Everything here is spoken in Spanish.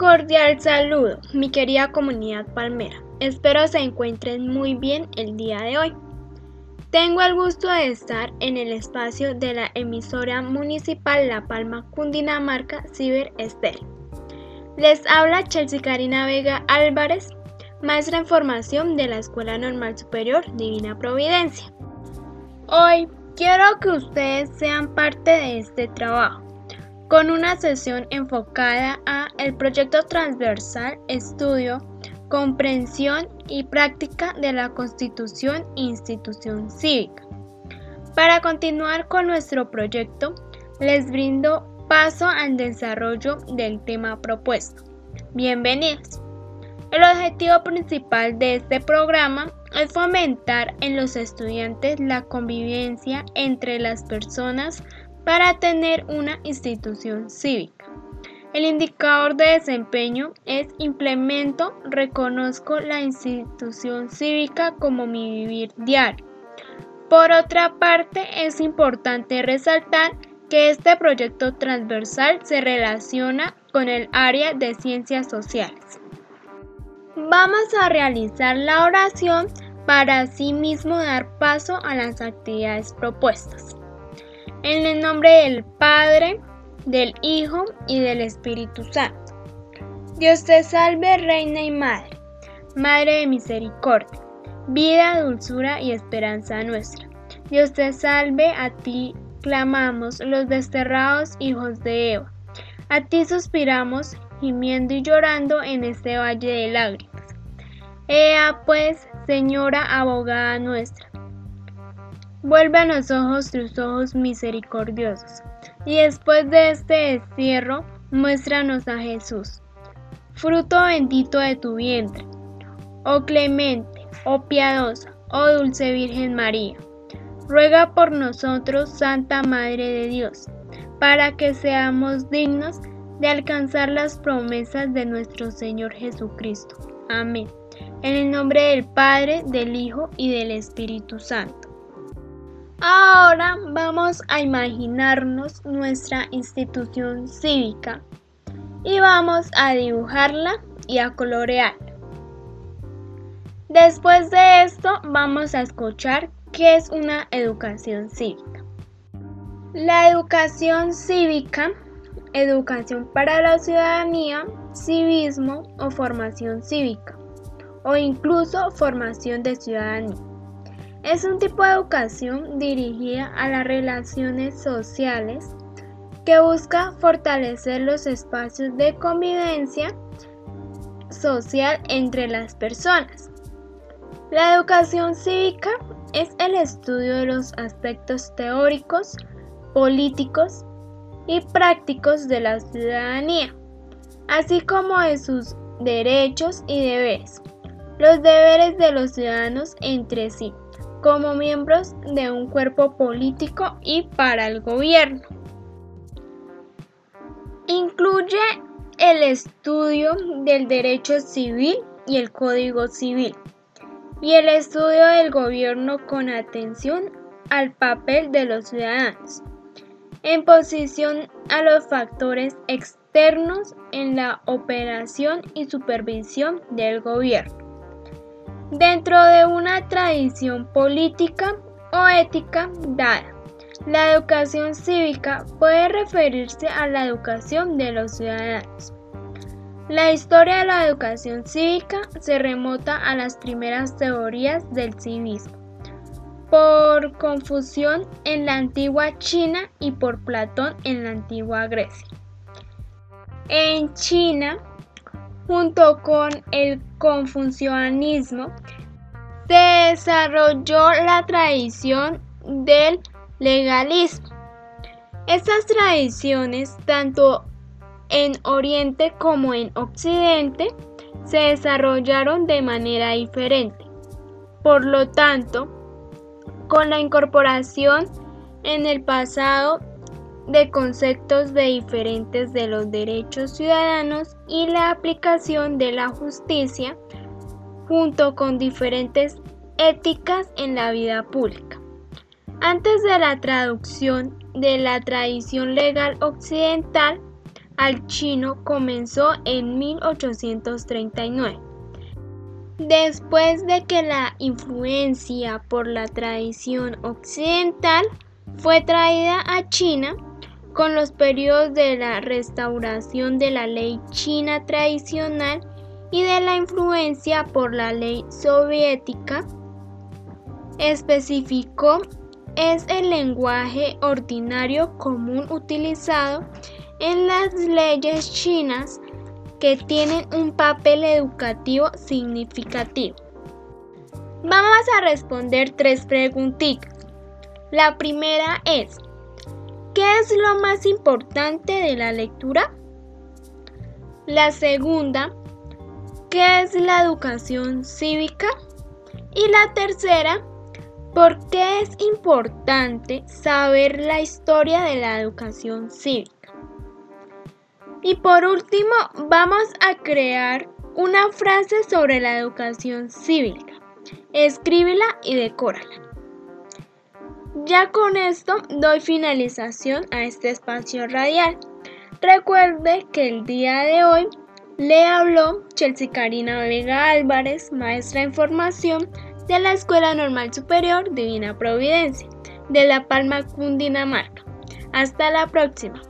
cordial saludo, mi querida comunidad palmera. Espero se encuentren muy bien el día de hoy. Tengo el gusto de estar en el espacio de la emisora municipal La Palma Cundinamarca Ciber Estel. Les habla Chelsea Karina Vega Álvarez, maestra en formación de la Escuela Normal Superior Divina Providencia. Hoy quiero que ustedes sean parte de este trabajo con una sesión enfocada a el proyecto transversal Estudio, Comprensión y Práctica de la Constitución e Institución Cívica. Para continuar con nuestro proyecto, les brindo paso al desarrollo del tema propuesto. Bienvenidos. El objetivo principal de este programa es fomentar en los estudiantes la convivencia entre las personas para tener una institución cívica. El indicador de desempeño es implemento, reconozco la institución cívica como mi vivir diario. Por otra parte, es importante resaltar que este proyecto transversal se relaciona con el área de ciencias sociales. Vamos a realizar la oración para así mismo dar paso a las actividades propuestas. En el nombre del Padre, del Hijo y del Espíritu Santo. Dios te salve, Reina y Madre, Madre de misericordia, vida, dulzura y esperanza nuestra. Dios te salve, a ti clamamos los desterrados hijos de Eva. A ti suspiramos, gimiendo y llorando en este valle de lágrimas. Ea pues, Señora abogada nuestra Vuelve a los ojos tus ojos misericordiosos, y después de este destierro, muéstranos a Jesús, fruto bendito de tu vientre. Oh clemente, oh piadosa, oh dulce Virgen María, ruega por nosotros, Santa Madre de Dios, para que seamos dignos de alcanzar las promesas de nuestro Señor Jesucristo. Amén. En el nombre del Padre, del Hijo y del Espíritu Santo. Ahora vamos a imaginarnos nuestra institución cívica y vamos a dibujarla y a colorearla. Después de esto vamos a escuchar qué es una educación cívica. La educación cívica, educación para la ciudadanía, civismo o formación cívica, o incluso formación de ciudadanía. Es un tipo de educación dirigida a las relaciones sociales que busca fortalecer los espacios de convivencia social entre las personas. La educación cívica es el estudio de los aspectos teóricos, políticos y prácticos de la ciudadanía, así como de sus derechos y deberes, los deberes de los ciudadanos entre sí como miembros de un cuerpo político y para el gobierno. Incluye el estudio del derecho civil y el código civil y el estudio del gobierno con atención al papel de los ciudadanos en posición a los factores externos en la operación y supervisión del gobierno. Dentro de una tradición política o ética dada, la educación cívica puede referirse a la educación de los ciudadanos. La historia de la educación cívica se remota a las primeras teorías del civismo, por confusión en la antigua China y por Platón en la antigua Grecia. En China, junto con el confucianismo, se desarrolló la tradición del legalismo. Estas tradiciones, tanto en Oriente como en Occidente, se desarrollaron de manera diferente. Por lo tanto, con la incorporación en el pasado de conceptos de diferentes de los derechos ciudadanos y la aplicación de la justicia junto con diferentes éticas en la vida pública. Antes de la traducción de la tradición legal occidental al chino comenzó en 1839. Después de que la influencia por la tradición occidental fue traída a China, con los periodos de la restauración de la ley china tradicional y de la influencia por la ley soviética, especificó es el lenguaje ordinario común utilizado en las leyes chinas que tienen un papel educativo significativo. Vamos a responder tres preguntitas. La primera es, ¿qué es lo más importante de la lectura? La segunda, ¿qué es la educación cívica? Y la tercera, ¿por qué es importante saber la historia de la educación cívica? Y por último, vamos a crear una frase sobre la educación cívica. Escríbela y decórala. Ya con esto doy finalización a este espacio radial. Recuerde que el día de hoy le habló Chelsea Karina Vega Álvarez, maestra en formación de la Escuela Normal Superior Divina Providencia de La Palma, Cundinamarca. Hasta la próxima.